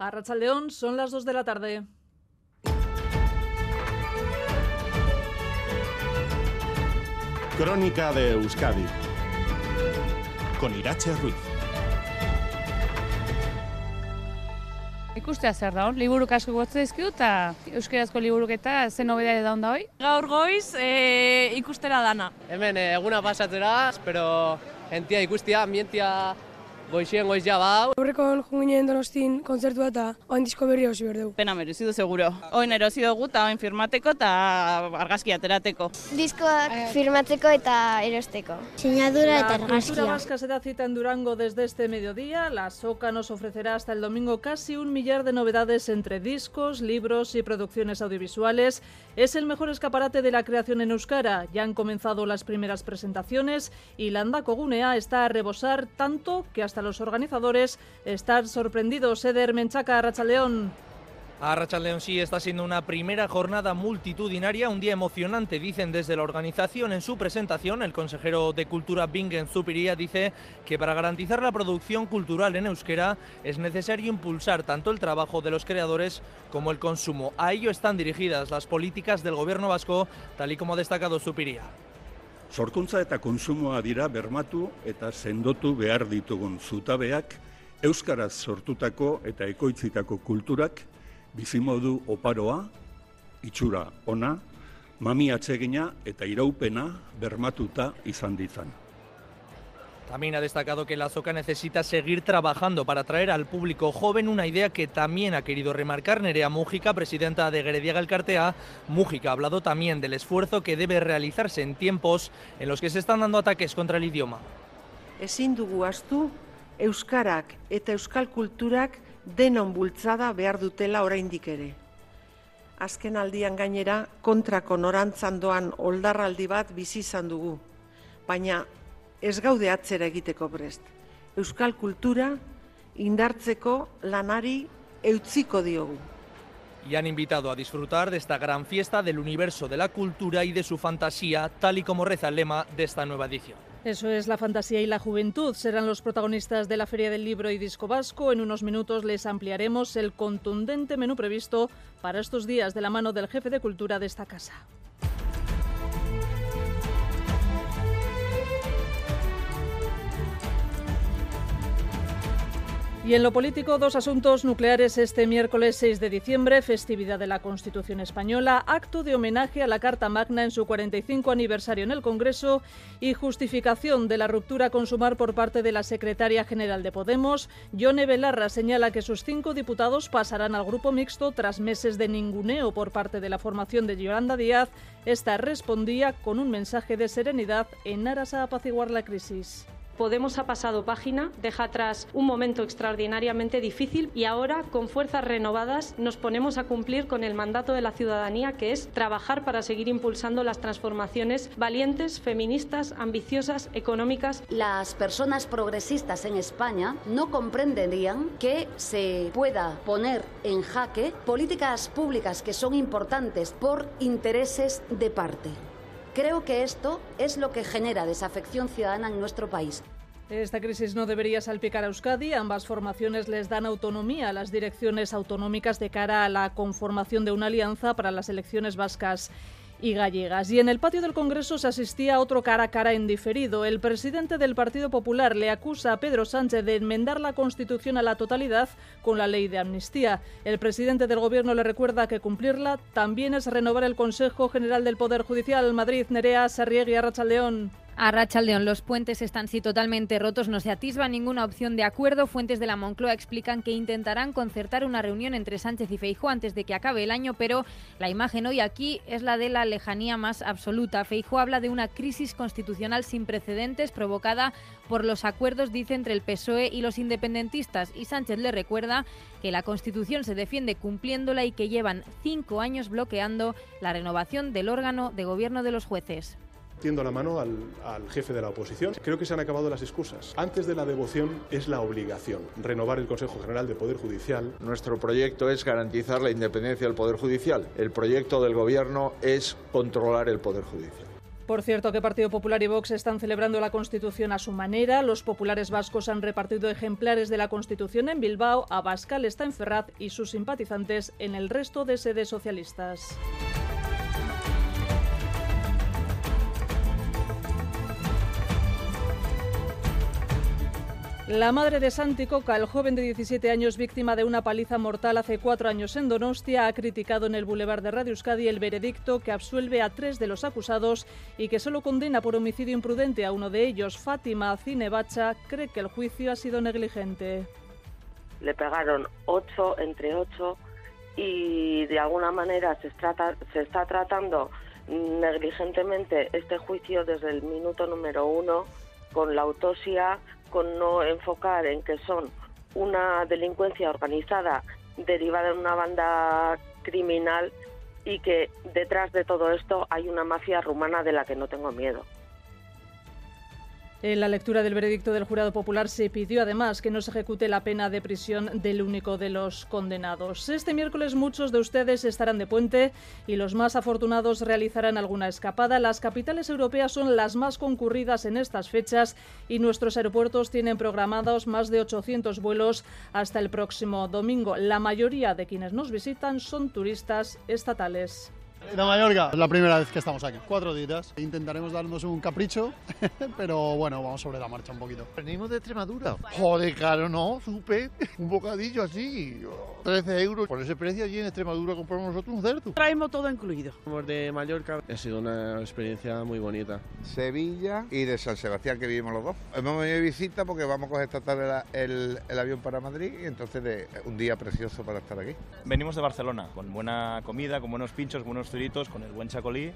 A Rachaldeón son las 2 de la tarde. Crónica de Euskadi con Irache Ruiz. Ikustea zer da hon, liburuk asko gotze dizkidu eta euskerazko liburuk eta zen nobedade da onda hoi. Gaur goiz e, ikustera dana. Hemen eh, eguna pasatzera, espero gentia ikustia, ambientia goizien goiz ja bau. Aurreko junginen donostin kontzertua eta oain disko berri hausi behar dugu. Pena merezidu seguro. Oin erosi dugu eta oin firmateko eta argazki aterateko. Diskoak firmatzeko eta erosteko. Sinadura eta La cultura argazkia. vasca se da cita en Durango desde este mediodía. La SOCA nos ofrecerá hasta el domingo casi un millar de novedades entre discos, libros y producciones audiovisuales. Es el mejor escaparate de la creación en Euskara. Ya han comenzado las primeras presentaciones y Landa Cogunea está a rebosar tanto que hasta los organizadores están sorprendidos. Eder Menchaca, Rachaldeón. Arrachaldeón sí está siendo una primera jornada multitudinaria, un día emocionante, dicen desde la organización. En su presentación, el consejero de Cultura Bingen Zupiría dice que para garantizar la producción cultural en euskera es necesario impulsar tanto el trabajo de los creadores como el consumo. A ello están dirigidas las políticas del gobierno vasco, tal y como ha destacado Zupiría. Sorkuntza eta konsumoa dira bermatu eta sendotu behar ditugun zutabeak, euskaraz sortutako eta ekoitzitako kulturak bizimodu oparoa, itxura ona, mami atsegina eta iraupena bermatuta izan ditzan. También ha destacado que la ZOCA necesita seguir trabajando para atraer al público joven, una idea que también ha querido remarcar Nerea Mújica, presidenta de Gerediaga Elkartea. Mújica ha hablado también del esfuerzo que debe realizarse en tiempos en los que se están dando ataques contra el idioma. ezin dugu astu euskarak eta euskal kulturak denon bultzada behar dutela oraindik ere. Azken aldian gainera kontrako norantzan doan oldarraldi bat bizi izan dugu, baina ez gaude atzera egiteko prest. Euskal kultura indartzeko lanari eutziko diogu. Y han invitado a disfrutar de esta gran fiesta del universo de la cultura y de su fantasía, tal y como reza el lema de esta nueva edición. Eso es la fantasía y la juventud. Serán los protagonistas de la Feria del Libro y Disco Vasco. En unos minutos les ampliaremos el contundente menú previsto para estos días de la mano del jefe de cultura de esta casa. Y en lo político, dos asuntos nucleares este miércoles 6 de diciembre, festividad de la Constitución Española, acto de homenaje a la Carta Magna en su 45 aniversario en el Congreso y justificación de la ruptura con Sumar por parte de la secretaria general de Podemos. Yone Belarra señala que sus cinco diputados pasarán al grupo mixto tras meses de ninguneo por parte de la formación de Yolanda Díaz. Esta respondía con un mensaje de serenidad en aras a apaciguar la crisis. Podemos ha pasado página, deja atrás un momento extraordinariamente difícil y ahora, con fuerzas renovadas, nos ponemos a cumplir con el mandato de la ciudadanía, que es trabajar para seguir impulsando las transformaciones valientes, feministas, ambiciosas, económicas. Las personas progresistas en España no comprenderían que se pueda poner en jaque políticas públicas que son importantes por intereses de parte. Creo que esto es lo que genera desafección ciudadana en nuestro país. Esta crisis no debería salpicar a Euskadi. Ambas formaciones les dan autonomía a las direcciones autonómicas de cara a la conformación de una alianza para las elecciones vascas y gallegas. Y en el patio del Congreso se asistía a otro cara a cara en diferido. El presidente del Partido Popular le acusa a Pedro Sánchez de enmendar la Constitución a la totalidad con la ley de amnistía. El presidente del Gobierno le recuerda que cumplirla también es renovar el Consejo General del Poder Judicial. Madrid, Nerea, Sarriegui, Arrachaldeón. A Rachaldeón, los puentes están sí totalmente rotos, no se atisba ninguna opción de acuerdo. Fuentes de la Moncloa explican que intentarán concertar una reunión entre Sánchez y Feijó antes de que acabe el año, pero la imagen hoy aquí es la de la lejanía más absoluta. Feijó habla de una crisis constitucional sin precedentes provocada por los acuerdos, dice, entre el PSOE y los independentistas. Y Sánchez le recuerda que la Constitución se defiende cumpliéndola y que llevan cinco años bloqueando la renovación del órgano de gobierno de los jueces. Tiendo la mano al, al, jefe de la oposición. Creo que se han acabado las excusas. Antes de la devoción es la obligación, renovar el Consejo General de Poder Judicial. Nuestro proyecto es garantizar la independencia del Poder Judicial. El proyecto del Gobierno es controlar el Poder Judicial. Por cierto, que Partido Popular y Vox están celebrando la Constitución a su manera. Los populares vascos han repartido ejemplares de la Constitución en Bilbao, Abascal está en Ferraz y sus simpatizantes en el resto de sedes socialistas. La madre de Santi Coca, el joven de 17 años víctima de una paliza mortal hace cuatro años en Donostia, ha criticado en el Boulevard de Radio Euskadi el veredicto que absuelve a tres de los acusados y que solo condena por homicidio imprudente a uno de ellos. Fátima Cinebacha cree que el juicio ha sido negligente. Le pegaron ocho entre ocho y de alguna manera se, se está tratando negligentemente este juicio desde el minuto número uno con la autopsia con no enfocar en que son una delincuencia organizada derivada de una banda criminal y que detrás de todo esto hay una mafia rumana de la que no tengo miedo. En la lectura del veredicto del jurado popular se pidió además que no se ejecute la pena de prisión del único de los condenados. Este miércoles muchos de ustedes estarán de puente y los más afortunados realizarán alguna escapada. Las capitales europeas son las más concurridas en estas fechas y nuestros aeropuertos tienen programados más de 800 vuelos hasta el próximo domingo. La mayoría de quienes nos visitan son turistas estatales. De Mallorca, es la primera vez que estamos aquí. Cuatro días. Intentaremos darnos un capricho, pero bueno, vamos sobre la marcha un poquito. Venimos de Extremadura. Joder, claro, no, supe. Un bocadillo así. 13 euros. Por ese precio allí en Extremadura compramos nosotros un cerdo. Traemos todo incluido. Somos de Mallorca. Ha sido una experiencia muy bonita. Sevilla y de San Sebastián, que vivimos los dos. Hemos venido de visita porque vamos a coger esta tarde el, el avión para Madrid y entonces de, un día precioso para estar aquí. Venimos de Barcelona, con buena comida, con buenos pinchos, buenos con el buen chacolí.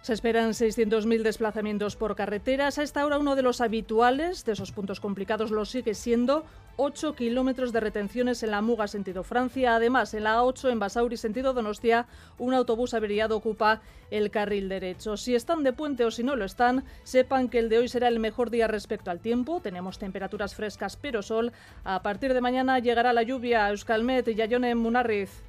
Se esperan 600.000 desplazamientos por carreteras. A esta hora uno de los habituales de esos puntos complicados lo sigue siendo 8 kilómetros de retenciones en la Muga sentido Francia. Además, en la A8 en Basauri sentido Donostia, un autobús averiado ocupa el carril derecho. Si están de puente o si no lo están, sepan que el de hoy será el mejor día respecto al tiempo. Tenemos temperaturas frescas pero sol. A partir de mañana llegará la lluvia. Euskalmet y Yayone Munarriz.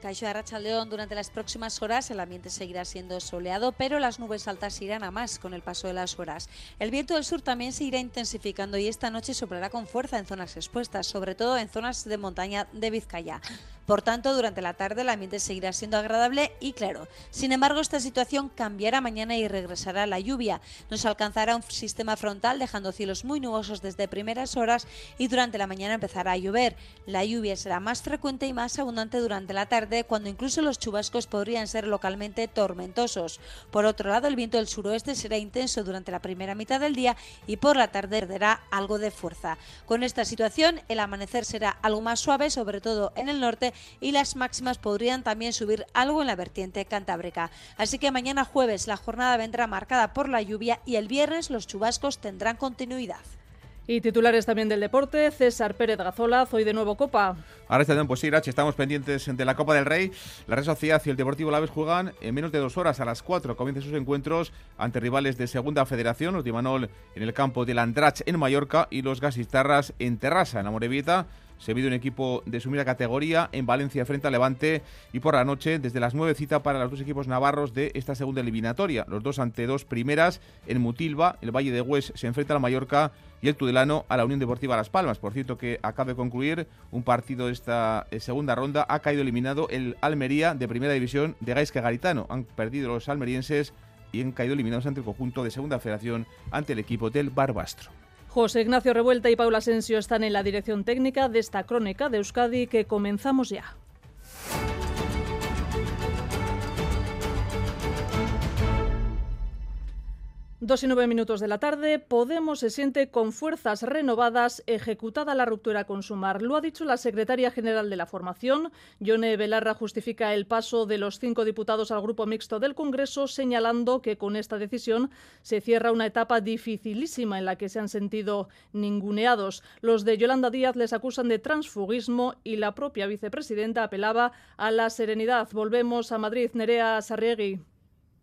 Caixo de León durante las próximas horas el ambiente seguirá siendo soleado, pero las nubes altas irán a más con el paso de las horas. El viento del sur también se irá intensificando y esta noche soplará con fuerza en zonas expuestas, sobre todo en zonas de montaña de Vizcaya. Por tanto, durante la tarde el ambiente seguirá siendo agradable y claro. Sin embargo, esta situación cambiará mañana y regresará la lluvia. Nos alcanzará un sistema frontal dejando cielos muy nubosos desde primeras horas y durante la mañana empezará a llover. La lluvia será más frecuente y más abundante durante la tarde, cuando incluso los chubascos podrían ser localmente tormentosos. Por otro lado, el viento del suroeste será intenso durante la primera mitad del día y por la tarde perderá algo de fuerza. Con esta situación, el amanecer será algo más suave, sobre todo en el norte, y las máximas podrían también subir algo en la vertiente cantábrica. Así que mañana jueves la jornada vendrá marcada por la lluvia y el viernes los chubascos tendrán continuidad. Y titulares también del deporte, César Pérez Gazola, hoy de nuevo Copa. Ahora está pues sí, estamos pendientes de la Copa del Rey. La Real Sociedad y el Deportivo Laves juegan en menos de dos horas, a las cuatro, comienzan sus encuentros ante rivales de Segunda Federación, los de Imanol en el campo de Landrach en Mallorca y los Gasistarras en Terrassa, en Amorebieta se mide un equipo de su categoría en Valencia frente a Levante y por la noche desde las 9 cita para los dos equipos navarros de esta segunda eliminatoria. Los dos ante dos primeras en Mutilva, el Valle de Hues se enfrenta al Mallorca y el Tudelano a la Unión Deportiva Las Palmas. Por cierto que acaba de concluir un partido de esta eh, segunda ronda. Ha caído eliminado el Almería de Primera División de Gaisca Garitano. Han perdido los almerienses y han caído eliminados ante el conjunto de Segunda Federación ante el equipo del Barbastro. José Ignacio Revuelta y Paula Asensio están en la dirección técnica de esta crónica de Euskadi que comenzamos ya. Dos y nueve minutos de la tarde, Podemos se siente con fuerzas renovadas ejecutada la ruptura con Sumar. Lo ha dicho la secretaria general de la formación. Yone Belarra justifica el paso de los cinco diputados al grupo mixto del Congreso, señalando que con esta decisión se cierra una etapa dificilísima en la que se han sentido ninguneados. Los de Yolanda Díaz les acusan de transfugismo y la propia vicepresidenta apelaba a la serenidad. Volvemos a Madrid. Nerea Sarriegui.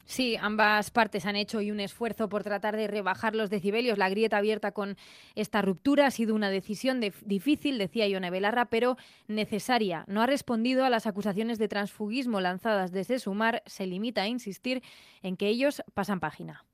Sí, ambas partes han hecho hoy un esfuerzo por tratar de rebajar los decibelios. La grieta abierta con esta ruptura ha sido una decisión difícil, decía Ione Belarra, pero necesaria. No ha respondido a las acusaciones de transfugismo lanzadas desde Sumar. Se limita a insistir en que ellos pasan página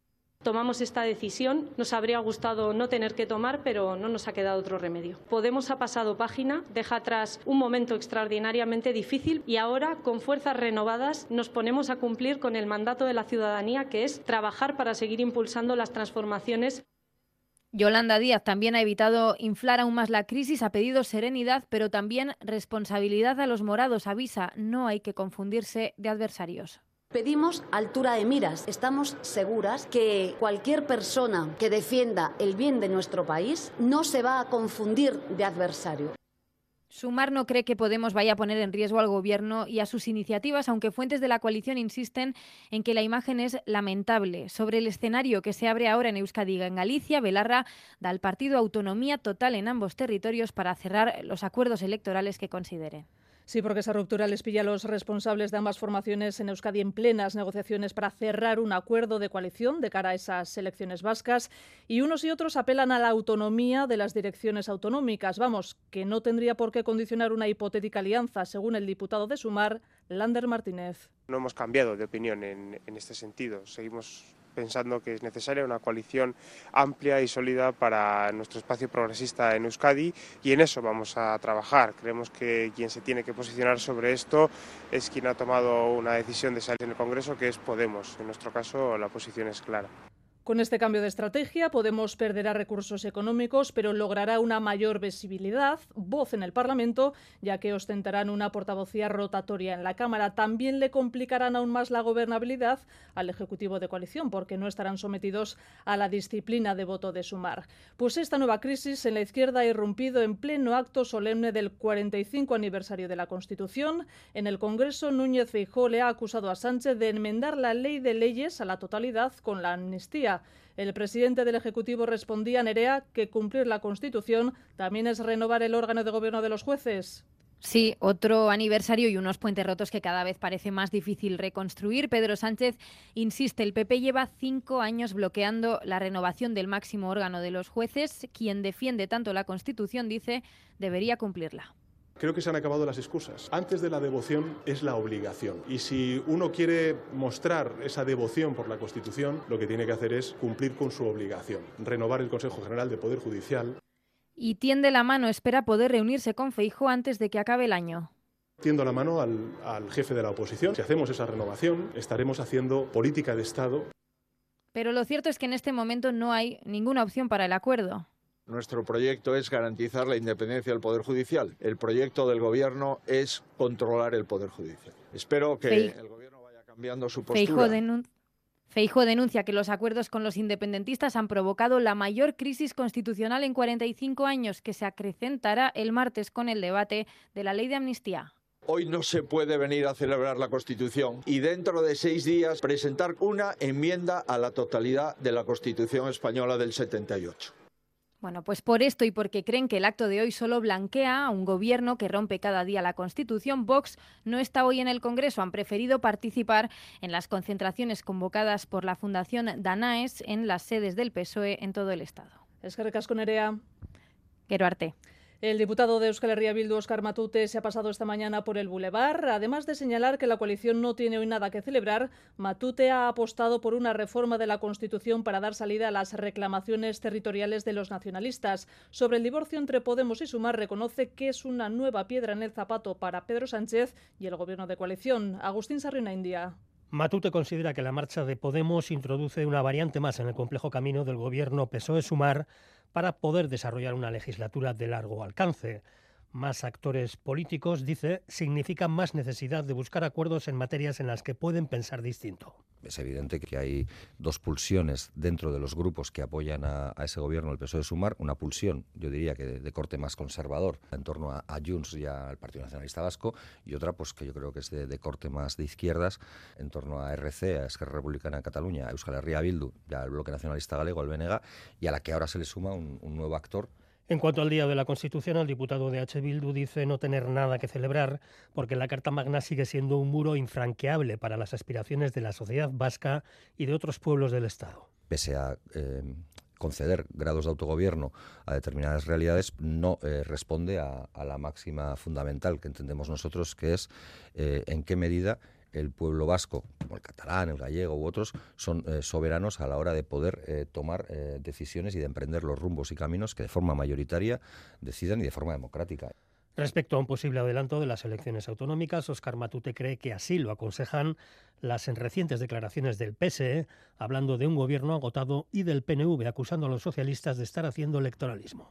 tomamos esta decisión. Nos habría gustado no tener que tomar, pero no nos ha quedado otro remedio. Podemos ha pasado página, deja atrás un momento extraordinariamente difícil y ahora, con fuerzas renovadas, nos ponemos a cumplir con el mandato de la ciudadanía, que es trabajar para seguir impulsando las transformaciones Yolanda Díaz también ha evitado inflar aún más la crisis, ha pedido serenidad, pero también responsabilidad a los morados. Avisa, no hay que confundirse de adversarios. Pedimos altura de miras. Estamos seguras que cualquier persona que defienda el bien de nuestro país no se va a confundir de adversario. Sumar no cree que Podemos vaya a poner en riesgo al Gobierno y a sus iniciativas, aunque fuentes de la coalición insisten en que la imagen es lamentable. Sobre el escenario que se abre ahora en Euskadi en Galicia, Belarra da al partido autonomía total en ambos territorios para cerrar los acuerdos electorales que considere. Sí, porque esa ruptura les pilla a los responsables de ambas formaciones en Euskadi en plenas negociaciones para cerrar un acuerdo de coalición de cara a esas elecciones vascas y unos y otros apelan a la autonomía de las direcciones autonómicas. Vamos, que no tendría por qué condicionar una hipotética alianza, según el diputado de Sumar, Lander Martínez. No hemos cambiado de opinión en, en este sentido. Seguimos pensando que es necesaria una coalición amplia y sólida para nuestro espacio progresista en Euskadi y en eso vamos a trabajar. Creemos que quien se tiene que posicionar sobre esto es quien ha tomado una decisión de salir en el Congreso, que es Podemos. En nuestro caso la posición es clara. Con este cambio de estrategia, Podemos perderá recursos económicos, pero logrará una mayor visibilidad, voz en el Parlamento, ya que ostentarán una portavocía rotatoria en la Cámara. También le complicarán aún más la gobernabilidad al Ejecutivo de coalición, porque no estarán sometidos a la disciplina de voto de sumar. Pues esta nueva crisis en la izquierda ha irrumpido en pleno acto solemne del 45 aniversario de la Constitución. En el Congreso, Núñez Feijóo le ha acusado a Sánchez de enmendar la ley de leyes a la totalidad con la amnistía el presidente del Ejecutivo respondía a Nerea que cumplir la Constitución también es renovar el órgano de gobierno de los jueces. Sí, otro aniversario y unos puentes rotos que cada vez parece más difícil reconstruir. Pedro Sánchez insiste, el PP lleva cinco años bloqueando la renovación del máximo órgano de los jueces. Quien defiende tanto la Constitución dice debería cumplirla. Creo que se han acabado las excusas. Antes de la devoción es la obligación. Y si uno quiere mostrar esa devoción por la Constitución, lo que tiene que hacer es cumplir con su obligación, renovar el Consejo General de Poder Judicial. Y tiende la mano, espera poder reunirse con Feijo antes de que acabe el año. Tiendo la mano al, al jefe de la oposición. Si hacemos esa renovación, estaremos haciendo política de Estado. Pero lo cierto es que en este momento no hay ninguna opción para el acuerdo. Nuestro proyecto es garantizar la independencia del Poder Judicial. El proyecto del Gobierno es controlar el Poder Judicial. Espero que el Gobierno vaya cambiando su postura. Feijo, denuncia que los acuerdos con los independentistas han provocado la mayor crisis constitucional en 45 años, que se acrecentará el martes con el debate de la ley de amnistía. Hoy no se puede venir a celebrar la Constitución y dentro de seis días presentar una enmienda a la totalidad de la Constitución española del 78. Bueno, pues por esto y porque creen que el acto de hoy solo blanquea a un gobierno que rompe cada día la Constitución, Vox no está hoy en el Congreso. Han preferido participar en las concentraciones convocadas por la Fundación Danaes en las sedes del PSOE en todo el Estado. Es que recasco Nerea. Arte. El diputado de Euskal Herria Bildu, Oscar Matute, se ha pasado esta mañana por el Boulevard. Además de señalar que la coalición no tiene hoy nada que celebrar, Matute ha apostado por una reforma de la Constitución para dar salida a las reclamaciones territoriales de los nacionalistas. Sobre el divorcio entre Podemos y Sumar, reconoce que es una nueva piedra en el zapato para Pedro Sánchez y el gobierno de coalición. Agustín Sarriona, India. Matute considera que la marcha de Podemos introduce una variante más en el complejo camino del gobierno PSOE-Sumar para poder desarrollar una legislatura de largo alcance. Más actores políticos, dice, significa más necesidad de buscar acuerdos en materias en las que pueden pensar distinto. Es evidente que hay dos pulsiones dentro de los grupos que apoyan a, ese gobierno, el PSOE de Sumar. Una pulsión, yo diría que de, corte más conservador, en torno a, Junts y al Partido Nacionalista Vasco, y otra, pues que yo creo que es de, corte más de izquierdas, en torno a RC, a Esquerra Republicana de Cataluña, a Euskal Herria Bildu, al Bloque Nacionalista Galego, al BNG, y a la que ahora se le suma un nuevo actor En cuanto al Día de la Constitución, el diputado de H. Bildu dice no tener nada que celebrar porque la Carta Magna sigue siendo un muro infranqueable para las aspiraciones de la sociedad vasca y de otros pueblos del Estado. Pese a eh, conceder grados de autogobierno a determinadas realidades, no eh, responde a, la máxima fundamental que entendemos nosotros, que es eh, en qué medida el pueblo vasco, como el catalán, el gallego u otros, son eh, soberanos a la hora de poder eh, tomar eh, decisiones y de emprender los rumbos y caminos que de forma mayoritaria decidan y de forma democrática. Respecto a un posible adelanto de las elecciones autonómicas, Oscar Matute cree que así lo aconsejan las recientes declaraciones del PSE, hablando de un gobierno agotado, y del PNV, acusando a los socialistas de estar haciendo electoralismo.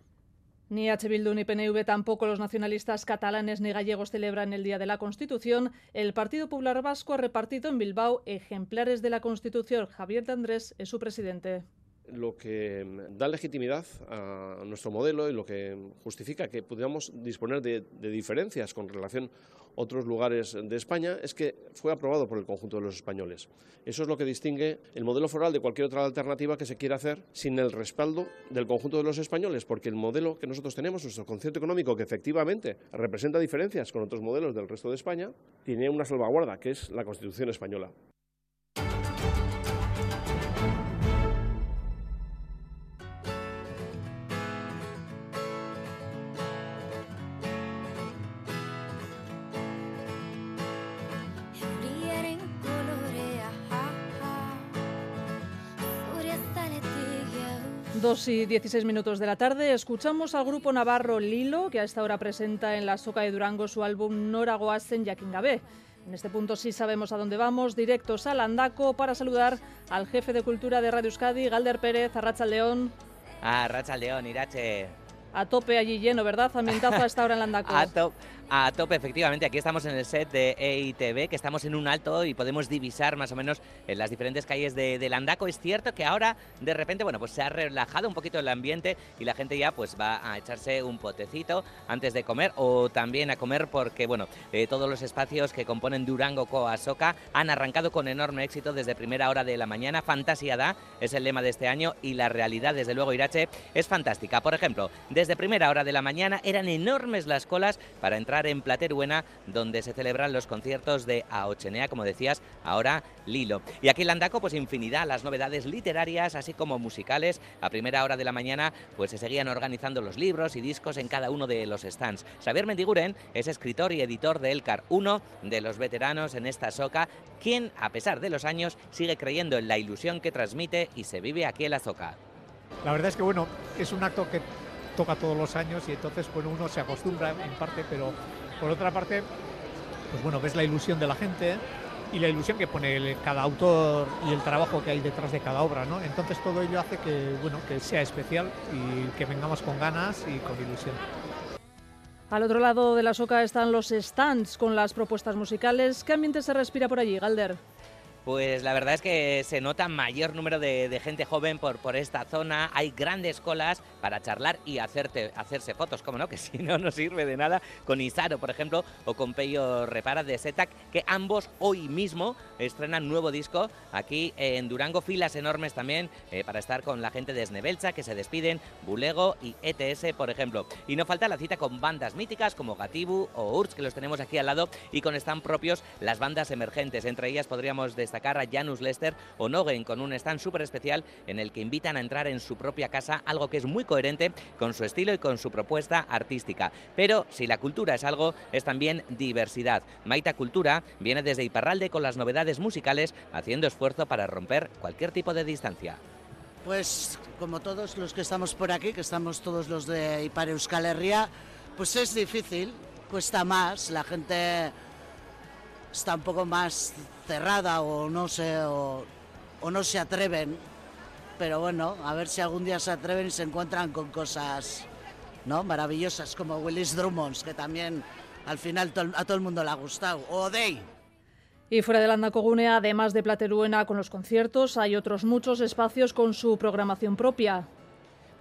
Ni H. Bildu ni PNV, tampoco los nacionalistas catalanes ni gallegos celebran el Día de la Constitución. El Partido Popular Vasco ha repartido en Bilbao ejemplares de la Constitución. Javier de Andrés es su presidente lo que da legitimidad a nuestro modelo y lo que justifica que pudiéramos disponer de, diferencias con relación otros lugares de España es que fue aprobado por el conjunto de los españoles. Eso es lo que distingue el modelo foral de cualquier otra alternativa que se quiera hacer sin el respaldo del conjunto de los españoles, porque el modelo que nosotros tenemos, nuestro concierto económico, que efectivamente representa diferencias con otros modelos del resto de España, tiene una salvaguarda, que es la Constitución española. Dos y 16 minutos de la tarde escuchamos al grupo navarro Lilo, que a esta hora presenta en la Soca de Durango su álbum Nora Goasen Yakingabe. En este punto sí sabemos a dónde vamos, directos al Andaco para saludar al jefe de cultura de Radio Euskadi, Galder Pérez, Arracha León. Ah, Racha León, Irache. A tope allí lleno, ¿verdad? Ambientazo a esta hora en Andaco. a, a tope, efectivamente. Aquí estamos en el set de EITV, que estamos en un alto y podemos divisar más o menos en las diferentes calles de, de, Landaco. Es cierto que ahora, de repente, bueno, pues se ha relajado un poquito el ambiente y la gente ya pues va a echarse un potecito antes de comer o también a comer porque, bueno, eh, todos los espacios que componen Durango Coasoca han arrancado con enorme éxito desde primera hora de la mañana. Fantasía da es el lema de este año y la realidad, desde luego, Irache, es fantástica. Por ejemplo, desde primera hora de la mañana eran enormes las colas para entrar en Plateruena, donde se celebran los conciertos de Aochenea, como decías, ahora Lilo. Y aquí en Landaco, pues infinidad, las novedades literarias, así como musicales. A primera hora de la mañana, pues se seguían organizando los libros y discos en cada uno de los stands. Xavier Mendiguren es escritor y editor de Elcar, uno de los veteranos en esta soca, quien, a pesar de los años, sigue creyendo en la ilusión que transmite y se vive aquí en la soca. La verdad es que, bueno, es un acto que toca todos los años y entonces bueno, uno se acostumbra en parte, pero por otra parte, pues bueno, ves la ilusión de la gente y la ilusión que pone cada autor y el trabajo que hay detrás de cada obra, ¿no? Entonces todo ello hace que, bueno, que sea especial y que vengamos con ganas y con ilusión. Al otro lado de la soca están los stands con las propuestas musicales. ¿Qué ambiente se respira por allí, Galder? Pues la verdad es que se nota mayor número de, gente joven por, por esta zona. Hay grandes colas para charlar y hacerte, hacerse fotos, como no, que si no, no sirve de nada. Con Isaro, por ejemplo, o con Peyo Repara de Setac, que ambos hoy mismo estrenan nuevo disco aquí en Durango. Filas enormes también eh, para estar con la gente de Snebelcha, que se despiden, Bulego y ETS, por ejemplo. Y no falta la cita con bandas míticas como Gatibu o Urz, que los tenemos aquí al lado, y con stand propios las bandas emergentes. Entre ellas podríamos destacar destacar a Janus Lester o Nogen con un stand súper especial en el que invitan a entrar en su propia casa, algo que es muy coherente con su estilo y con su propuesta artística. Pero si la cultura es algo, es también diversidad. Maita Cultura viene desde Iparralde con las novedades musicales, haciendo esfuerzo para romper cualquier tipo de distancia. Pues como todos los que estamos por aquí, que estamos todos los de Ipar Euskal Herria, pues es difícil, cuesta más, la gente está un poco más cerrada o no sé, o, no se atreven. Pero bueno, a ver si algún día se atreven y se encuentran con cosas ¿no? maravillosas como Willis Drummonds, que también al final a todo el mundo le ha gustado. O Day. Y fuera de Landacogune, además de Plateruena con los conciertos, hay otros muchos espacios con su programación propia.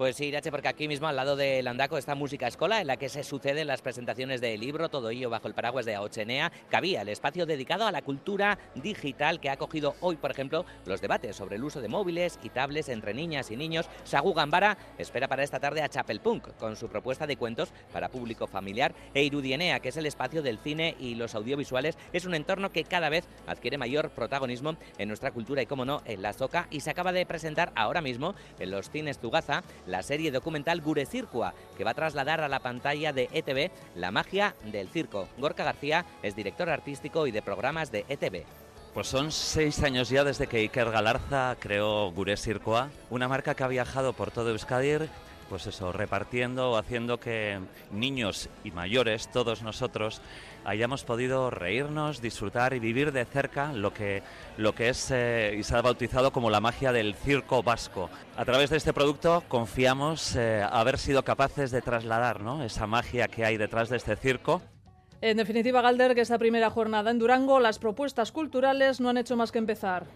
Pues sí, Irache, porque aquí mismo al lado de Landaco está Música Escola, en la que se suceden las presentaciones del libro, todo ello bajo el paraguas de Aochenea. Cabía el espacio dedicado a la cultura digital que ha acogido hoy, por ejemplo, los debates sobre el uso de móviles y tablets entre niñas y niños. Sagu Gambara espera para esta tarde a Chapel Punk con su propuesta de cuentos para público familiar e Irudienea, que es el espacio del cine y los audiovisuales. Es un entorno que cada vez adquiere mayor protagonismo en nuestra cultura y, como no, en la Zoca. Y se acaba de presentar ahora mismo en los cines Tugaza la serie documental Gure Circua, que va a trasladar a la pantalla de ETV la magia del circo. Gorka García es director artístico y de programas de ETV. Pues son seis años ya desde que Iker Galarza creó Gure Circoa, una marca que ha viajado por todo Euskadi pues eso, repartiendo haciendo que niños y mayores, todos nosotros, hayamos podido reírnos, disfrutar y vivir de cerca lo que, lo que es eh, y se ha bautizado como la magia del circo vasco. A través de este producto confiamos eh, haber sido capaces de trasladar ¿no? esa magia que hay detrás de este circo en definitiva, Galder, que esta primera jornada en Durango, las propuestas culturales no han hecho más que empezar.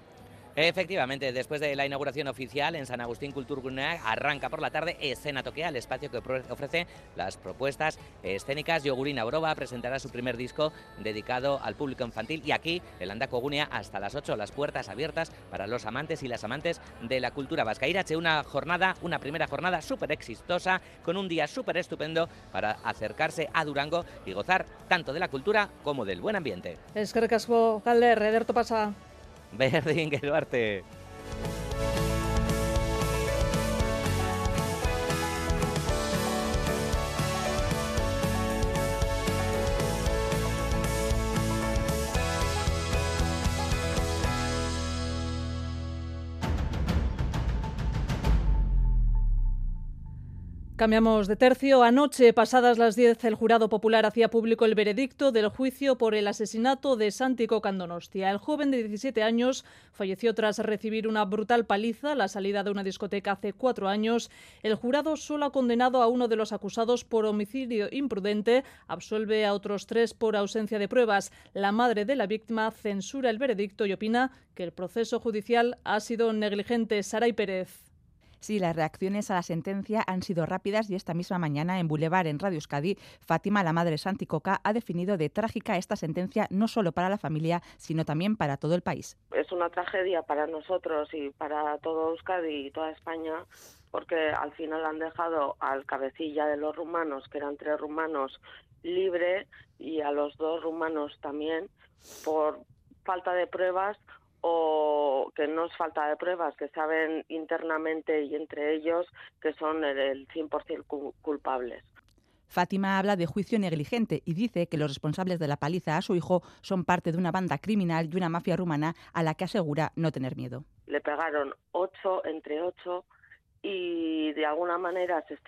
Efectivamente, después de la inauguración oficial en San Agustín Culturgunea, arranca por la tarde Escena Toquea, el espacio que ofrece las propuestas escénicas. Yogurina Broba presentará su primer disco dedicado al público infantil y aquí, el Andaco Gunea, hasta las 8, las puertas abiertas para los amantes y las amantes de la cultura vasca. Irache, una jornada, una primera jornada súper exitosa, con un día súper estupendo para acercarse a Durango y gozar tanto de la cultura como del buen ambiente. Es que Galder, Ederto pasa. Berdin, Duarte. Cambiamos de tercio. Anoche, pasadas las 10, el jurado popular hacía público el veredicto del juicio por el asesinato de Santico Candonostia. El joven de 17 años falleció tras recibir una brutal paliza a la salida de una discoteca hace cuatro años. El jurado solo ha condenado a uno de los acusados por homicidio imprudente, absuelve a otros tres por ausencia de pruebas. La madre de la víctima censura el veredicto y opina que el proceso judicial ha sido negligente. Saray Pérez. Sí, las reacciones a la sentencia han sido rápidas y esta misma mañana en Boulevard, en Radio Euskadi, Fátima, la madre Santicoca, ha definido de trágica esta sentencia no solo para la familia, sino también para todo el país. Es una tragedia para nosotros y para todo Euskadi y toda España porque al final han dejado al cabecilla de los rumanos, que eran tres rumanos, libre y a los dos rumanos también por falta de pruebas o que no es falta de pruebas, que saben internamente y entre ellos que son el 100% culpables. Fátima habla de juicio negligente y dice que los responsables de la paliza a su hijo son parte de una banda criminal y una mafia rumana a la que asegura no tener miedo. Le pegaron ocho entre ocho y de alguna manera se,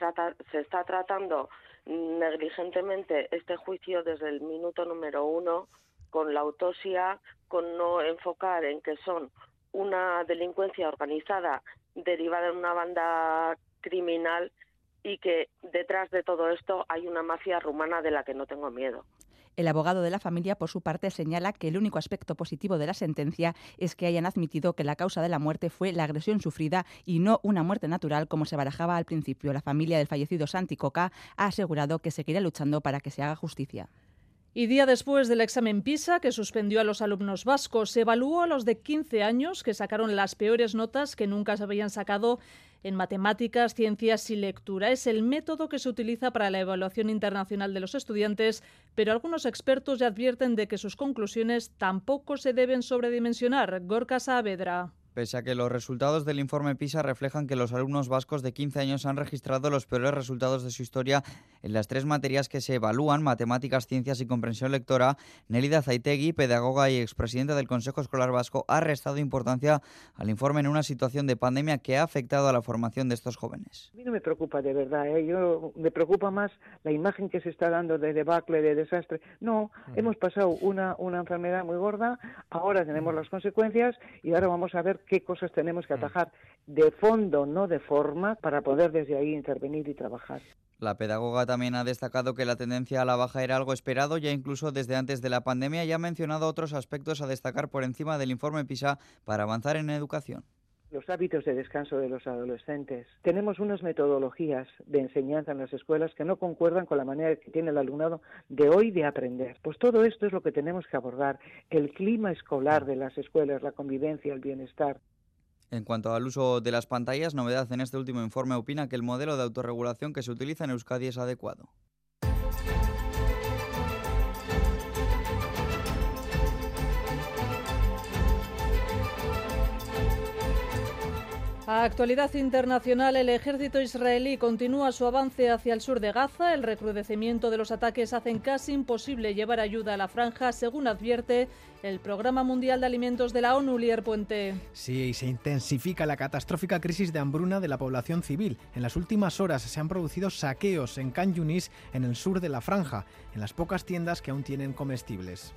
se está tratando negligentemente este juicio desde el minuto número uno con la autopsia, con no enfocar en que son una delincuencia organizada derivada de una banda criminal y que detrás de todo esto hay una mafia rumana de la que no tengo miedo. El abogado de la familia, por su parte, señala que el único aspecto positivo de la sentencia es que hayan admitido que la causa de la muerte fue la agresión sufrida y no una muerte natural como se barajaba al principio. La familia del fallecido Santi Coca ha asegurado que seguirá luchando para que se haga justicia. Y día después del examen PISA, que suspendió a los alumnos vascos, se evaluó a los de 15 años que sacaron las peores notas que nunca se habían sacado en matemáticas, ciencias y lectura. Es el método que se utiliza para la evaluación internacional de los estudiantes, pero algunos expertos ya advierten de que sus conclusiones tampoco se deben sobredimensionar. Gorka Saavedra. Pese a que los resultados del informe PISA reflejan que los alumnos vascos de 15 años han registrado los peores resultados de su historia en las tres materias que se evalúan, matemáticas, ciencias y comprensión lectora, Nelida Zaitegui, pedagoga y expresidenta del Consejo Escolar Vasco, ha restado importancia al informe en una situación de pandemia que ha afectado a la formación de estos jóvenes. A mí no me preocupa de verdad, ¿eh? Yo, me preocupa más la imagen que se está dando de debacle, de desastre. No, hemos pasado una, una enfermedad muy gorda, ahora tenemos las consecuencias y ahora vamos a ver qué cosas tenemos que mm. atajar de fondo, no de forma, para poder desde ahí intervenir y trabajar. La pedagoga también ha destacado que la tendencia a la baja era algo esperado ya incluso desde antes de la pandemia y ha mencionado otros aspectos a destacar por encima del informe PISA para avanzar en educación. Los hábitos de descanso de los adolescentes. Tenemos unas metodologías de enseñanza en las escuelas que no concuerdan con la manera que tiene el alumnado de hoy de aprender. Pues todo esto es lo que tenemos que abordar. El clima escolar de las escuelas, la convivencia, el bienestar. En cuanto al uso de las pantallas, novedad en este último informe opina que el modelo de autorregulación que se utiliza en Euskadi es adecuado. A actualidad internacional, el ejército israelí continúa su avance hacia el sur de Gaza. El recrudecimiento de los ataques hacen casi imposible llevar ayuda a la franja, según advierte el Programa Mundial de Alimentos de la ONU, Lier Puente. Sí, se intensifica la catastrófica crisis de hambruna de la población civil. En las últimas horas se han producido saqueos en Khan Yunis, en el sur de la franja, en las pocas tiendas que aún tienen comestibles.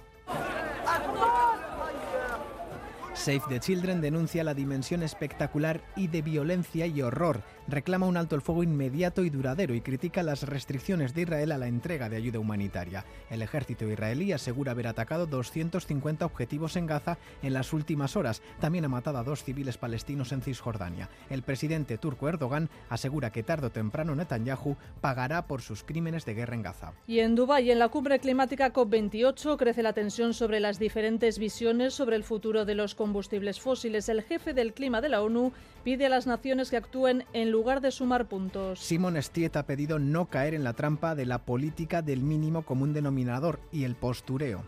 Save the Children denuncia la dimensión espectacular y de violencia y horror, reclama un alto el fuego inmediato y duradero y critica las restricciones de Israel a la entrega de ayuda humanitaria. El ejército israelí asegura haber atacado 250 objetivos en Gaza en las últimas horas. También ha matado a dos civiles palestinos en Cisjordania. El presidente turco Erdogan asegura que tarde o temprano Netanyahu pagará por sus crímenes de guerra en Gaza. Y en Dubái, en la cumbre climática COP28, crece la tensión sobre las diferentes visiones sobre el futuro de los combustibles fósiles. El jefe del clima de la ONU pide a las naciones que actúen en lugar de sumar puntos. Simon Stiet ha pedido no caer en la trampa de la política del mínimo común denominador y el postureo.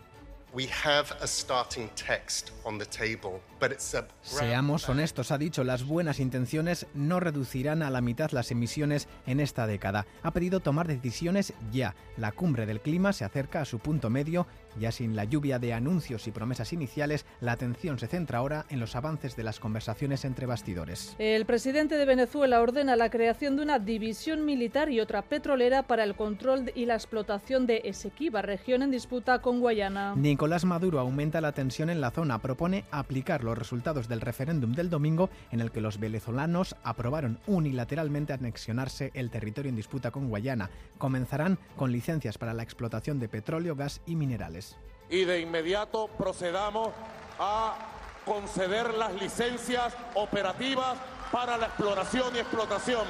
Seamos honestos, ha dicho, las buenas intenciones no reducirán a la mitad las emisiones en esta década. Ha pedido tomar decisiones ya. La cumbre del clima se acerca a su punto medio. Ya sin la lluvia de anuncios y promesas iniciales, la atención se centra ahora en los avances de las conversaciones entre bastidores. El presidente de Venezuela ordena la creación de una división militar y otra petrolera para el control y la explotación de Esequiba, región en disputa con Guayana. Nicolás Maduro aumenta la tensión en la zona, propone aplicar los resultados del referéndum del domingo en el que los venezolanos aprobaron unilateralmente anexionarse el territorio en disputa con Guayana. Comenzarán con licencias para la explotación de petróleo, gas y minerales. Y de inmediato procedamos a conceder las licencias operativas para la exploración y explotación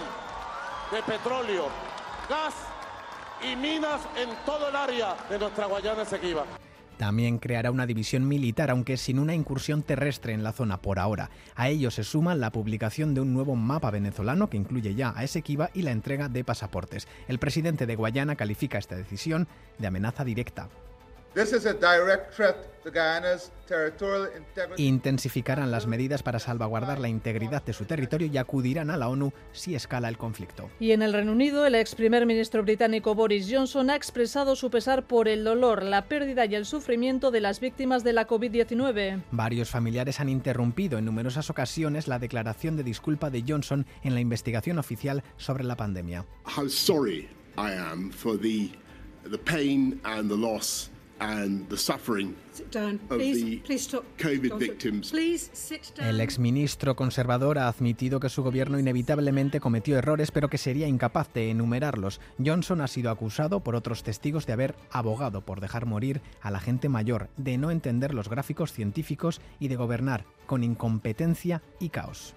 de petróleo, gas y minas en todo el área de nuestra Guayana Esequiba. También creará una división militar, aunque sin una incursión terrestre en la zona por ahora. A ello se suma la publicación de un nuevo mapa venezolano que incluye ya a Esequiba y la entrega de pasaportes. El presidente de Guayana califica esta decisión de amenaza directa. Intensificarán las medidas para salvaguardar la integridad de su territorio y acudirán a la ONU si escala el conflicto. Y en el Reino Unido, el ex primer ministro británico Boris Johnson ha expresado su pesar por el dolor, la pérdida y el sufrimiento de las víctimas de la COVID-19. Varios familiares han interrumpido en numerosas ocasiones la declaración de disculpa de Johnson en la investigación oficial sobre la pandemia. How sorry I am for the the pain and the loss and the suffering of the COVID victims. El exministro conservador ha admitido que su gobierno inevitablemente cometió errores, pero que sería incapaz de enumerarlos. Johnson ha sido acusado por otros testigos de haber abogado por dejar morir a la gente mayor, de no entender los gráficos científicos y de gobernar con incompetencia y caos.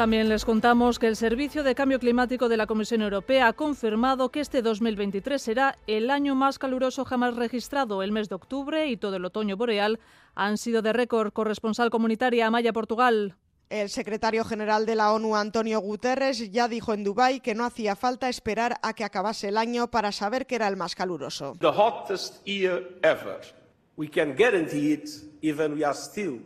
También les contamos que el Servicio de Cambio Climático de la Comisión Europea ha confirmado que este 2023 será el año más caluroso jamás registrado. El mes de octubre y todo el otoño boreal han sido de récord. Corresponsal comunitaria Amaya, Portugal. El secretario general de la ONU, Antonio Guterres, ya dijo en Dubái que no hacía falta esperar a que acabase el año para saber que era el más caluroso. The hottest year ever. We can guarantee it even we are still.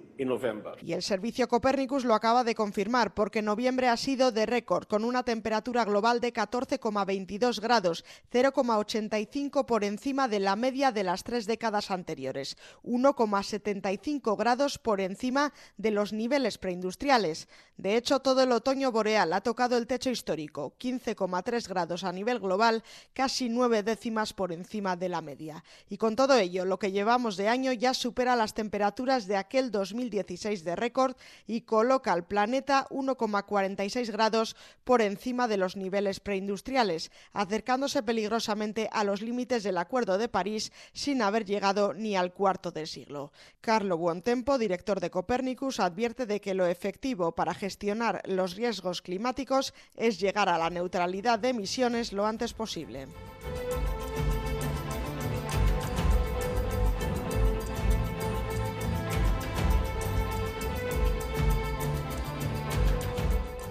Y el servicio Copernicus lo acaba de confirmar porque noviembre ha sido de récord con una temperatura global de 14,22 grados, 0,85 por encima de la media de las tres décadas anteriores, 1,75 grados por encima de los niveles preindustriales. De hecho, todo el otoño boreal ha tocado el techo histórico, 15,3 grados a nivel global, casi nueve décimas por encima de la media. Y con todo ello, lo que llevamos de año ya supera las temperaturas de aquel 2016 de récord y coloca al planeta 1,46 grados por encima de los niveles preindustriales, acercándose peligrosamente a los límites del Acuerdo de París sin haber llegado ni al cuarto del siglo. Carlo Buontempo, director de Copernicus, advierte de que lo efectivo para gestionar los riesgos climáticos es llegar a la neutralidad de emisiones lo antes posible.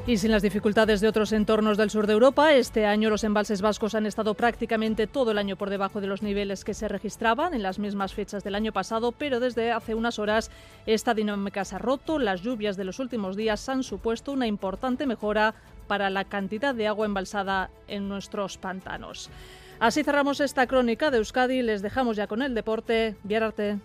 Y sin las dificultades de otros entornos del sur de Europa, este año los embalses vascos han estado prácticamente todo el año por debajo de los niveles que se registraban en las mismas fechas del año pasado, pero desde hace unas horas esta dinámica se ha roto. Las lluvias de los últimos días han supuesto una importante mejora para la cantidad de agua embalsada en nuestros pantanos. Así cerramos esta crónica de Euskadi. Les dejamos ya con el deporte. Viararte.